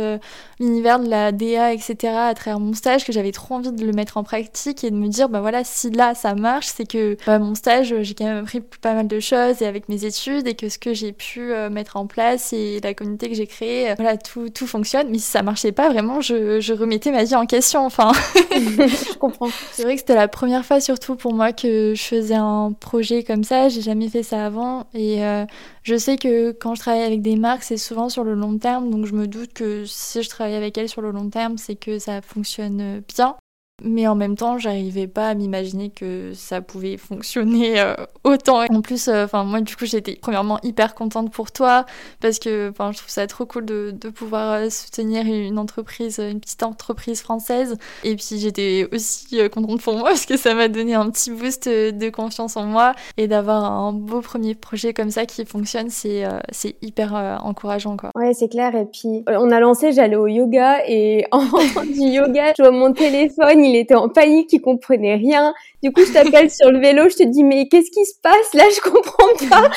l'univers de la DA, etc. à travers mon stage que j'avais trop envie de le mettre en pratique et de me dire, bah voilà, si là ça marche, c'est que bah, mon stage, j'ai quand même appris pas mal de choses et avec mes études et que ce que j'ai pu euh, mettre en place et la communauté que j'ai créée, euh, voilà, tout, tout fonctionne. Mais si ça marchait pas, vraiment, je, je remettais ma vie en question. Enfin, (laughs) je comprends. C'est vrai que c'était la première fois surtout pour moi que je faisais un projet comme ça. J'ai jamais fait ça avant et euh, je sais que quand je travaille avec des marques, c'est souvent sur le long terme, donc je me doute que si je travaille avec elles sur le long terme, c'est que ça fonctionne bien. Mais en même temps, j'arrivais pas à m'imaginer que ça pouvait fonctionner euh, autant. En plus, euh, enfin moi du coup j'étais premièrement hyper contente pour toi parce que je trouve ça trop cool de, pouvoir euh, soutenir une entreprise, une petite entreprise française. Et puis j'étais aussi contente pour moi (laughs) parce que ça m'a donné un petit boost de confiance en moi et d'avoir un beau premier projet comme ça qui fonctionne, c'est c'est hyper encourageant quoi. Ouais c'est clair. Et puis on a lancé, j'allais au yoga et en (laughs) du yoga, je vois mon téléphone il était en panique, il comprenait rien. Du coup, je t'appelle sur le vélo, je te dis mais qu'est-ce qui se passe? Là Je comprends pas.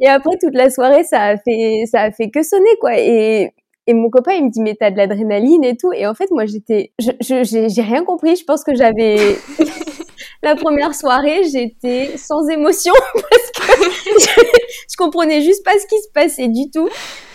et après toute la soirée, ça a fait ça a fait que sonner quoi. Et et mon copain, il me dit, mais t'as de l'adrénaline et tout. Et en fait, moi, j'étais, j'ai rien compris. Je pense que j'avais, (laughs) la première soirée, j'étais sans émotion (laughs) parce (laughs) je comprenais juste pas ce qui se passait du tout.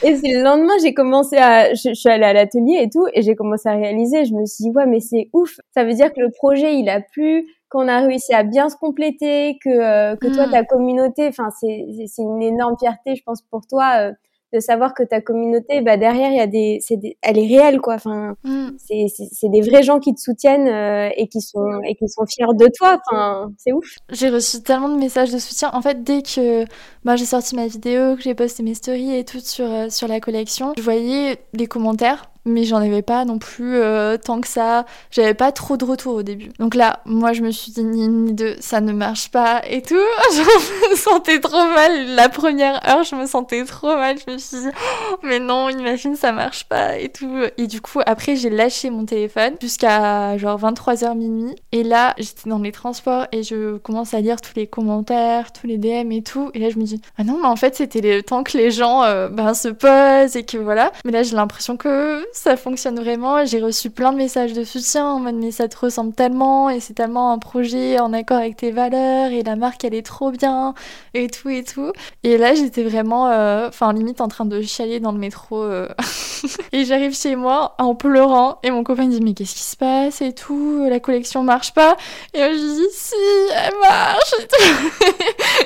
Et c'est le lendemain, j'ai commencé à, je, suis allée à l'atelier et tout, et j'ai commencé à réaliser. Je me suis dit, ouais, mais c'est ouf. Ça veut dire que le projet, il a plu, qu'on a réussi à bien se compléter, que, euh, que toi, mm. ta communauté, enfin, c'est, c'est une énorme fierté, je pense, pour toi. Euh, de savoir que ta communauté, bah derrière, il y a des, c'est elle est réelle quoi. Enfin, mm. c'est, c'est, des vrais gens qui te soutiennent euh, et qui sont et qui sont fiers de toi. Enfin, c'est ouf. J'ai reçu tellement de messages de soutien. En fait, dès que bah, j'ai sorti ma vidéo, que j'ai posté mes stories et tout sur euh, sur la collection, je voyais les commentaires mais j'en avais pas non plus euh, tant que ça. J'avais pas trop de retours au début. Donc là, moi, je me suis dit ni ni deux, ça ne marche pas et tout. (laughs) Je me sentais trop mal. La première heure, je me sentais trop mal. Je me suis dit, oh, mais non, imagine, ça marche pas et tout. Et du coup, après, j'ai lâché mon téléphone jusqu'à genre 23h minuit. Et là, j'étais dans les transports et je commence à lire tous les commentaires, tous les DM et tout. Et là, je me dis, ah non, mais en fait, c'était le temps que les gens euh, ben, se posent et que voilà. Mais là, j'ai l'impression que ça fonctionne vraiment. J'ai reçu plein de messages de soutien en mode mais ça te ressemble tellement et c'est tellement un projet en accord avec tes valeurs et la marque elle est trop bien et tout et tout. Et là j'étais vraiment, euh, enfin limite en train de chialer dans le métro euh. (laughs) et j'arrive chez moi en pleurant et mon copain me dit mais qu'est-ce qui se passe et tout, la collection marche pas? Et je lui dis si elle marche et tout.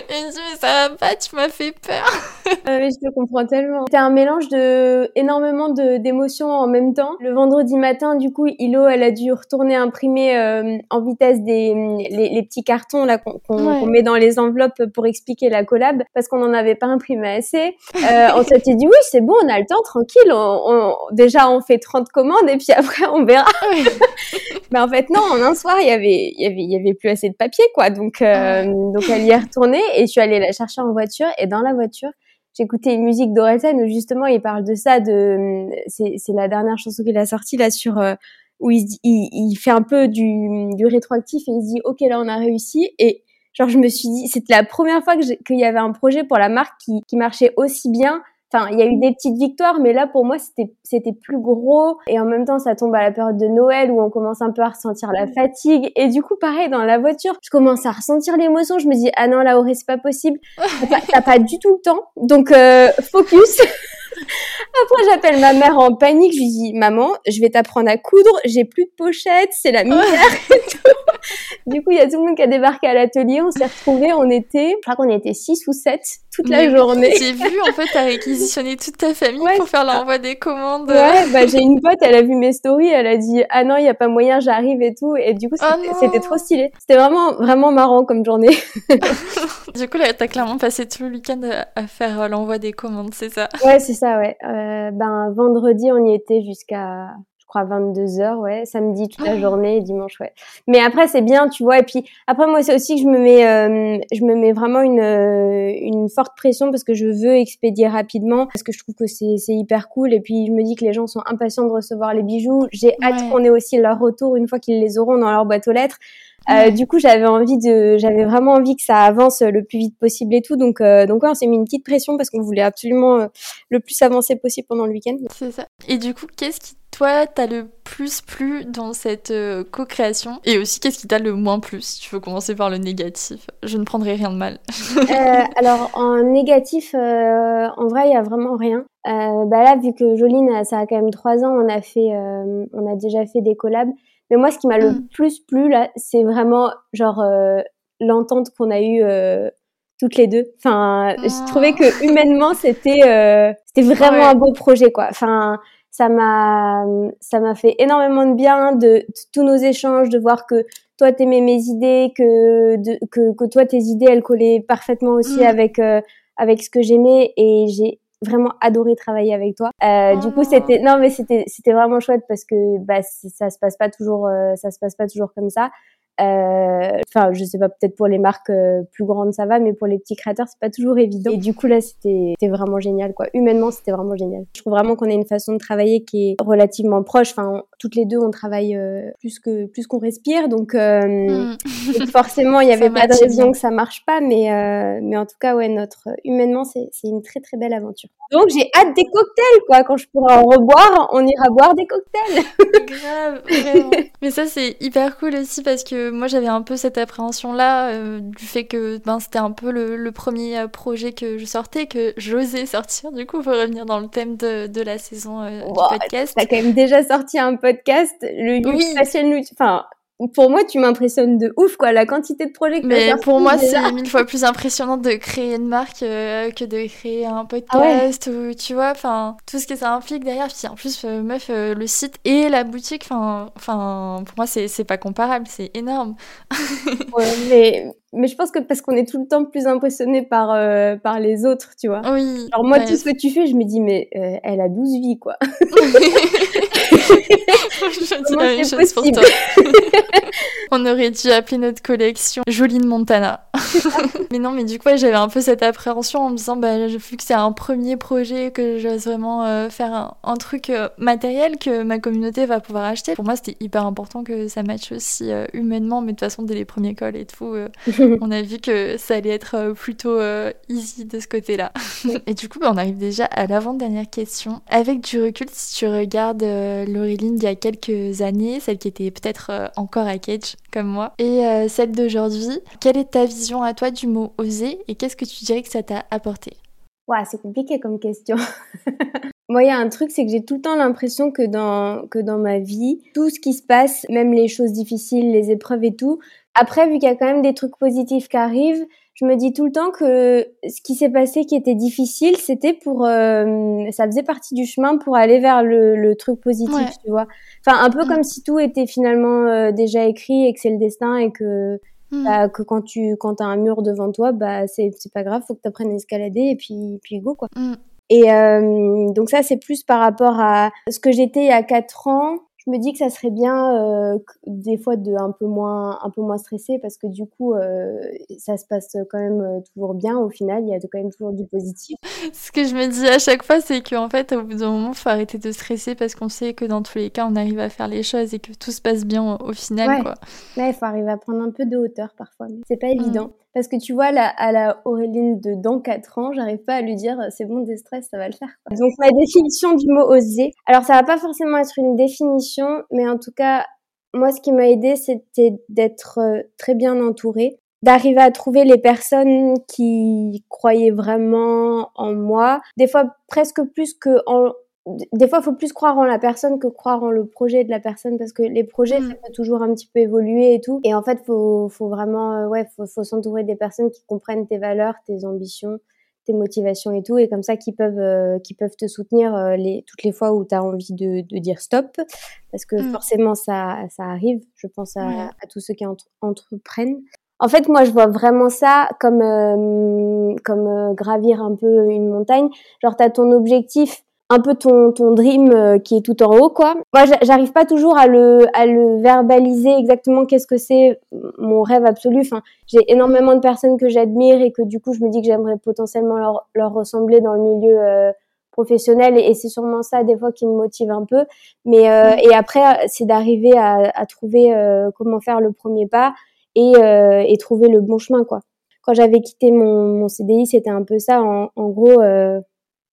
et (laughs) il me dit mais ça va pas, tu m'as fait peur. ah, mais je te comprends tellement. C'était un mélange de énormément d'émotions en même temps. Le vendredi matin, du coup, Ilo, elle a dû retourner imprimer euh, en vitesse des les, petits cartons là qu'on met dans les enveloppes pour expliquer la collab parce qu'on n'en avait pas imprimé assez. Euh, on s'était dit oui, c'est bon, on a le temps, tranquille. On, déjà, on fait 30 commandes et puis après, on verra. (laughs) Mais en fait, non, en un soir, il y avait, il y avait, il y avait plus assez de papier, quoi. Donc, euh, donc elle y est retournée et je suis allée la chercher en voiture et dans la voiture, j'écoutais une musique d'Orelsan où justement il parle de ça, de c'est la dernière chanson qu'il a sortie là sur euh, où il, il, il, fait un peu du, du rétroactif et il dit ok là on a réussi. Et genre je me suis dit c'était la première fois qu'il y avait un projet pour la marque qui, qui marchait aussi bien Enfin, il y a eu des petites victoires, mais là, pour moi, c'était, c'était plus gros. Et en même temps, ça tombe à la période de Noël où on commence un peu à ressentir la fatigue. Et du coup, pareil, dans la voiture, je commence à ressentir l'émotion. Je me dis, ah non, là, c'est pas possible. T'as pas, du tout le temps. Donc, euh, focus. (laughs) Après, j'appelle ma mère en panique. Je lui dis, maman, je vais t'apprendre à coudre. J'ai plus de pochette. C'est la misère (laughs) et tout. Du coup, il y a tout le monde qui a débarqué à l'atelier. On s'est retrouvés. On était, je crois qu'on était six ou sept toute la journée. J'ai vu, en fait, t'as réquisitionné toute ta famille pour faire l'envoi des commandes. Ouais, bah, j'ai une pote, elle a vu mes stories. Elle a dit, ah non, il y a pas moyen, j'arrive et tout. Et du coup, c'était oh trop stylé. C'était vraiment, vraiment marrant comme journée. (laughs) (laughs) du coup, là, t'as clairement passé tout le week-end à faire l'envoi des commandes, c'est ça? Ouais, c'est ça, ouais. Euh, ben, vendredi, on y était jusqu'à crois 22 heures, ouais, samedi toute la ah. journée et dimanche, ouais. Mais après c'est bien, tu vois. Et puis après moi c'est aussi que je me mets, euh, je me mets vraiment une euh, une forte pression parce que je veux expédier rapidement parce que je trouve que c'est c'est hyper cool. Et puis je me dis que les gens sont impatients de recevoir les bijoux. J'ai hâte qu'on ait aussi leur retour une fois qu'ils les auront dans leur boîte aux lettres. Euh, du coup, j'avais envie de, j'avais vraiment envie que ça avance le plus vite possible et tout. Donc, euh, donc ouais, on s'est mis une petite pression parce qu'on voulait absolument le plus avancer possible pendant le week-end. C'est ça. Et du coup, qu'est-ce qui toi t'as le plus plu dans cette euh, co-création? Et aussi, qu'est-ce qui t'a le moins plu? Si tu veux commencer par le négatif, je ne prendrai rien de mal. euh, alors, en négatif, euh, en vrai, il y a vraiment rien. Bah là, vu que Joline, ça a quand même trois ans, on a fait, on a déjà fait des collabs. Mais moi, ce qui m'a le mm. plus plu là, c'est vraiment genre l'entente qu'on a eue toutes les deux. Enfin, je j'ai trouvé que humainement, c'était c'était vraiment un beau projet quoi. Enfin ça m'a ça m'a fait énormément de bien de, tous nos échanges de voir que toi t'aimais mes idées que que que toi tes idées elles collaient parfaitement aussi mm. avec euh, avec ce que j'aimais et j'ai vraiment adoré travailler avec toi. Euh, Du coup, c'était non mais c'était c'était vraiment chouette parce que bah ça se passe pas toujours euh, ça se passe pas toujours comme ça. Euh, enfin, je sais pas, peut-être pour les marques euh, plus grandes ça va, mais pour les petits créateurs c'est pas toujours évident. Et du coup là, c'était vraiment génial, quoi. Humainement, c'était vraiment génial. Je trouve vraiment qu'on a une façon de travailler qui est relativement proche. Enfin, toutes les deux, on travaille euh, plus que plus qu'on respire, donc, mm. forcément, (laughs) il y avait pas de raison que ça marche pas, mais mais en tout cas, ouais, notre humainement, c'est c'est une très très belle aventure. Donc j'ai hâte des cocktails, quoi. Quand je pourrai en reboire, on ira boire des cocktails. (laughs) Grave, vraiment. (laughs) mais ça c'est hyper cool aussi parce que que moi j'avais un peu cette appréhension-là euh, du fait que ben, c'était un peu le, premier projet que je sortais, que j'osais sortir. Du coup, pour revenir dans le thème de, de la saison du podcast. T'as quand même déjà sorti un podcast, le oui. Enfin, pour moi, tu m'impressionnes de ouf, quoi, la quantité de projets que Mais pour moi, c'est mille fois plus impressionnant de créer une marque euh, que de créer un podcast ou, tu vois, enfin, tout ce que ça implique derrière. Puis en plus, euh, meuf, euh, le site et la boutique, enfin, enfin, pour moi, c'est pas comparable, c'est énorme. (laughs) ouais, mais, mais je pense que parce qu'on est tout le temps plus impressionné par, par les autres, tu vois. Oui. Alors moi, tout ce que tu fais, je me dis, mais elle a 12 vies, quoi. (laughs) (laughs) je dis la même chose pour toi. (laughs) On aurait dû appeler notre collection Joline Montana. (laughs) mais non, mais du coup, j'avais un peu cette appréhension en me disant, bah, vu que c'est un premier projet, que j'ose vraiment euh, faire un, truc euh, matériel que ma communauté va pouvoir acheter. Pour moi, c'était hyper important que ça matche aussi euh, humainement, mais de toute façon, dès les premiers calls et tout, (laughs) on a vu que ça allait être plutôt easy de ce côté-là. et du coup, bah, on arrive déjà à l'avant-dernière question. Avec du recul, si tu regardes Laureline il y a quelques années, celle qui était peut-être encore à Cage comme moi, et celle d'aujourd'hui, quelle est ta vision à toi du mot oser et qu'est-ce que tu dirais que ça t'a apporté? Ouais, c'est compliqué comme question. (laughs) Moi, il y a un truc, c'est que j'ai tout le temps l'impression que dans, que dans ma vie, tout ce qui se passe, même les choses difficiles, les épreuves et tout, après, vu qu'il y a quand même des trucs positifs qui arrivent, je me dis tout le temps que ce qui s'est passé qui était difficile, c'était pour, euh, ça faisait partie du chemin pour aller vers le, le truc positif, tu vois. Enfin, un peu mm. comme si tout était finalement euh, déjà écrit et que c'est le destin et que Mm. Bah, que quand tu quand as un mur devant toi, bah c'est pas grave, faut que tu apprennes à escalader et puis puis go quoi. Mm. Et euh, donc ça c'est plus par rapport à ce que j'étais il y a quatre ans je me dis que ça serait bien euh, des fois de un peu moins un peu moins stressé parce que du coup euh, ça se passe quand même euh, toujours bien au final il y a quand même toujours du positif (laughs) ce que je me dis à chaque fois c'est qu'en fait au bout d'un moment faut arrêter de stresser parce qu'on sait que dans tous les cas on arrive à faire les choses et que tout se passe bien au, final ouais. quoi il faut arriver à prendre un peu de hauteur parfois mais c'est pas évident mm. Parce que tu vois, à la Auréline de dans 4 ans, j'arrive pas à lui dire c'est bon, des stress, ça va le faire. Donc ma définition du mot oser. Alors ça va pas forcément être une définition, mais en tout cas, moi ce qui m'a aidé, c'était d'être euh, très bien entourée, d'arriver à trouver les personnes qui croyaient vraiment en moi, des fois presque plus que en des fois, il faut plus croire en la personne que croire en le projet de la personne parce que les projets, mm. ça peut toujours un petit peu évoluer et tout. Et en fait, faut, faut vraiment, euh, ouais, faut, faut s'entourer des personnes qui comprennent tes valeurs, tes ambitions, tes motivations et tout, et comme ça, qui peuvent, euh, qui peuvent te soutenir euh, les, toutes les fois où tu as envie de, de, dire stop, parce que mm. forcément, ça, ça arrive. Je pense à, à tous ceux qui entreprennent. En fait, moi, je vois vraiment ça comme, comme gravir un peu une montagne. Genre, tu as ton objectif un peu ton, ton dream euh, qui est tout en haut, quoi. Moi, j'arrive pas toujours à le, à le verbaliser exactement qu'est-ce que c'est mon rêve absolu. Enfin, j'ai énormément de personnes que j'admire et que du coup, je me dis que j'aimerais potentiellement leur, leur ressembler dans le milieu euh, professionnel et, c'est sûrement ça des fois qui me motive un peu. Mais euh, et après, c'est d'arriver à, à trouver comment faire le premier pas et, et trouver le bon chemin, quoi. Quand j'avais quitté mon, mon CDI, c'était un peu ça. En, en gros,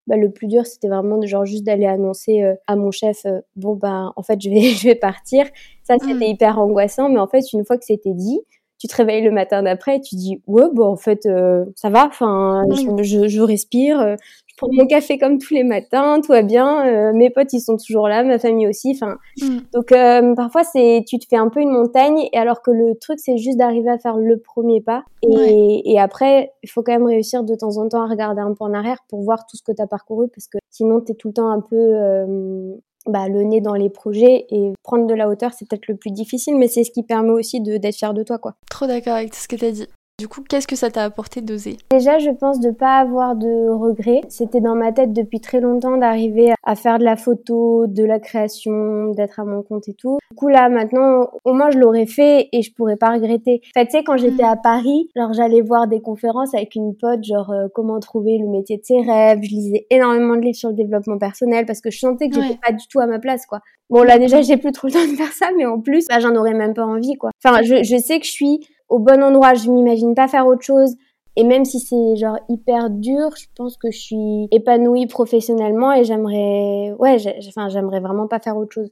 bah, le plus dur, c'était vraiment de, genre juste d'aller annoncer euh, à mon chef, euh, bon ben en fait je vais (laughs) je vais partir. Ça c'était mmh. hyper angoissant, mais en fait une fois que c'était dit, tu te réveilles le matin d'après et tu dis ouais bon en fait euh, ça va, enfin mmh. je, je, respire, prends mon café comme tous les matins, tout va bien, euh, mes potes ils sont toujours là, ma famille aussi, enfin mm. donc euh, parfois c'est tu te fais un peu une montagne et alors que le truc c'est juste d'arriver à faire le premier pas et, et après il faut quand même réussir de temps en temps à regarder un peu en arrière pour voir tout ce que tu as parcouru parce que sinon tu es tout le temps un peu euh, bah, le nez dans les projets et prendre de la hauteur, c'est peut-être le plus difficile, mais c'est ce qui permet aussi d'être fier de toi, quoi. Trop d'accord avec tout ce que tu as dit. Du coup, qu'est-ce que ça t'a apporté d'oser? Déjà, je pense de pas avoir de regrets. C'était dans ma tête depuis très longtemps d'arriver à faire de la photo, de la création, d'être à mon compte et tout. Du coup, là, maintenant, au moins, je l'aurais fait et je pourrais pas regretter. En fait, tu sais, quand j'étais mm. à Paris, alors j'allais voir des conférences avec une pote, genre euh, comment trouver le métier de ses rêves. Je lisais énormément de livres sur le développement personnel parce que je sentais que j'étais pas du tout à ma place, quoi. Bon, là, déjà, j'ai plus trop le temps de faire ça, mais en plus, là, j'en aurais même pas envie, quoi. Enfin, je, je sais que je suis au bon endroit. Je m'imagine pas faire autre chose. Et même si c'est genre hyper dur, je pense que je suis épanouie professionnellement et j'aimerais, ouais, enfin, j'aimerais vraiment pas faire autre chose.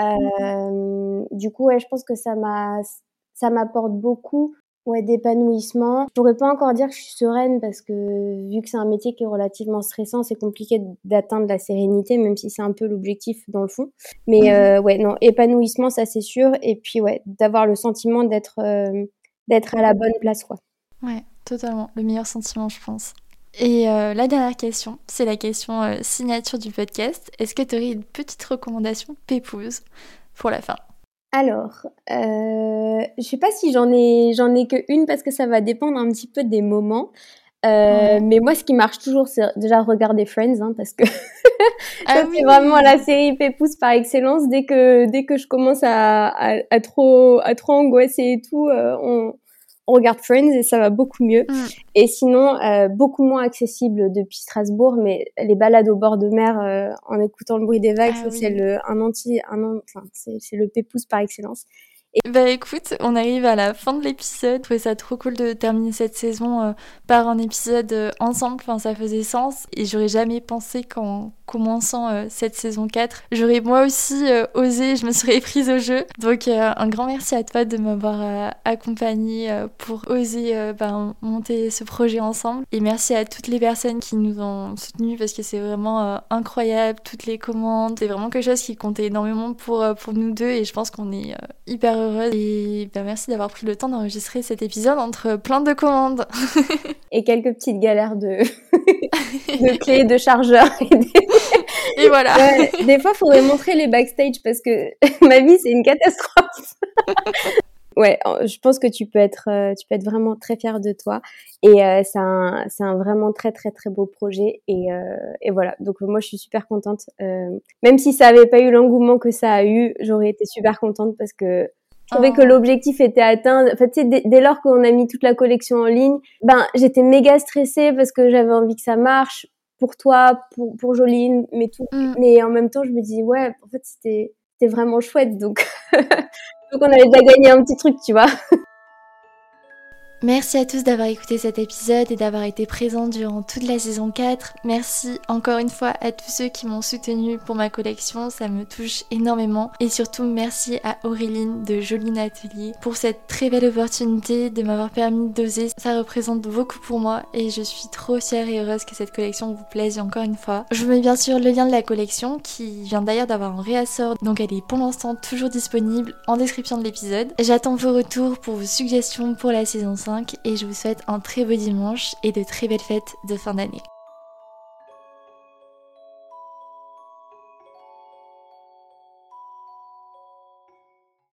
Euh, du coup, ouais, je pense que ça m'a, ça m'apporte beaucoup ouais, d'épanouissement. Je pourrais pas encore dire que je suis sereine parce que vu que c'est un métier qui est relativement stressant, c'est compliqué d'atteindre la sérénité, même si c'est un peu l'objectif dans le fond. Mais mhm. euh, ouais, non, épanouissement, ça c'est sûr. Et puis ouais, d'avoir le sentiment d'être euh, d'être à la bonne place, quoi. Ouais, totalement. Le meilleur sentiment, je pense. Et euh, la dernière question, c'est la question signature du podcast. Est-ce que tu aurais une petite recommandation pépouse pour la fin? Alors, euh, je sais pas si j'en ai j'en ai que une parce que ça va dépendre un petit peu des moments. Euh, mais moi, ce qui marche toujours, c'est déjà regarder Friends, hein, parce que ah (laughs) c'est vraiment la série pépousse par excellence. Dès que dès que je commence à, à, trop à trop angoisser et tout, euh, on, on regarde Friends et ça va beaucoup mieux. Mm. Et sinon, euh, beaucoup moins accessible depuis Strasbourg, mais les balades au bord de mer euh, en écoutant le bruit des vagues, ah c'est le un anti, un, enfin, c'est le pépouze par excellence. Bah écoute, on arrive à la fin de l'épisode. Je trouvais ça trop cool de terminer cette saison euh, par un épisode euh, ensemble. Enfin, ça faisait sens. Et j'aurais jamais pensé qu'en commençant euh, cette saison 4, j'aurais moi aussi osé, je me serais prise au jeu. Donc un grand merci à toi de m'avoir accompagné pour oser ben, monter ce projet ensemble. Et merci à toutes les personnes qui nous ont soutenus parce que c'est vraiment incroyable. Toutes les commandes, c'est vraiment quelque chose qui comptait énormément pour, pour nous deux. Et je pense qu'on est hyper et ben, merci d'avoir pris le temps d'enregistrer cet épisode entre plein de commandes. (laughs) et quelques petites galères de, (laughs) de clés, de chargeurs. Et, voilà. des fois, il faudrait montrer les backstage parce que (laughs) ma vie, c'est une catastrophe. (laughs) ouais, je pense que tu peux être, euh, tu peux être vraiment très fier de toi. Et euh, c'est un, c'est un vraiment très très très beau projet. Et, euh, et voilà. Donc moi, je suis super contente. même si ça avait pas eu l'engouement que ça a eu, j'aurais été super contente parce que je trouvais que oh. l'objectif était atteint. En fait, dès, dès lors qu'on a mis toute la collection en ligne, ben j'étais méga stressée parce que j'avais envie que ça marche pour toi, pour, pour Joline, mais tout. Mm. Mais en même temps, je me dis ouais, en fait, c'était c'était vraiment chouette. Donc (laughs) donc on avait déjà gagné un petit truc, tu vois. (laughs) Merci à tous d'avoir écouté cet épisode et d'avoir été présents durant toute la saison 4. Merci encore une fois à tous ceux qui m'ont soutenu pour ma collection, ça me touche énormément. Et surtout merci à Auréline de Joline Atelier pour cette très belle opportunité de m'avoir permis d'oser. Ça représente beaucoup pour moi et je suis trop fière et heureuse que cette collection vous plaise encore une fois. Je vous mets bien sûr le lien de la collection qui vient d'ailleurs d'avoir un réassort donc elle est pour l'instant toujours disponible en description de l'épisode. J'attends vos retours pour vos suggestions pour la saison 5 et je vous souhaite un très beau dimanche et de très belles fêtes de fin d'année.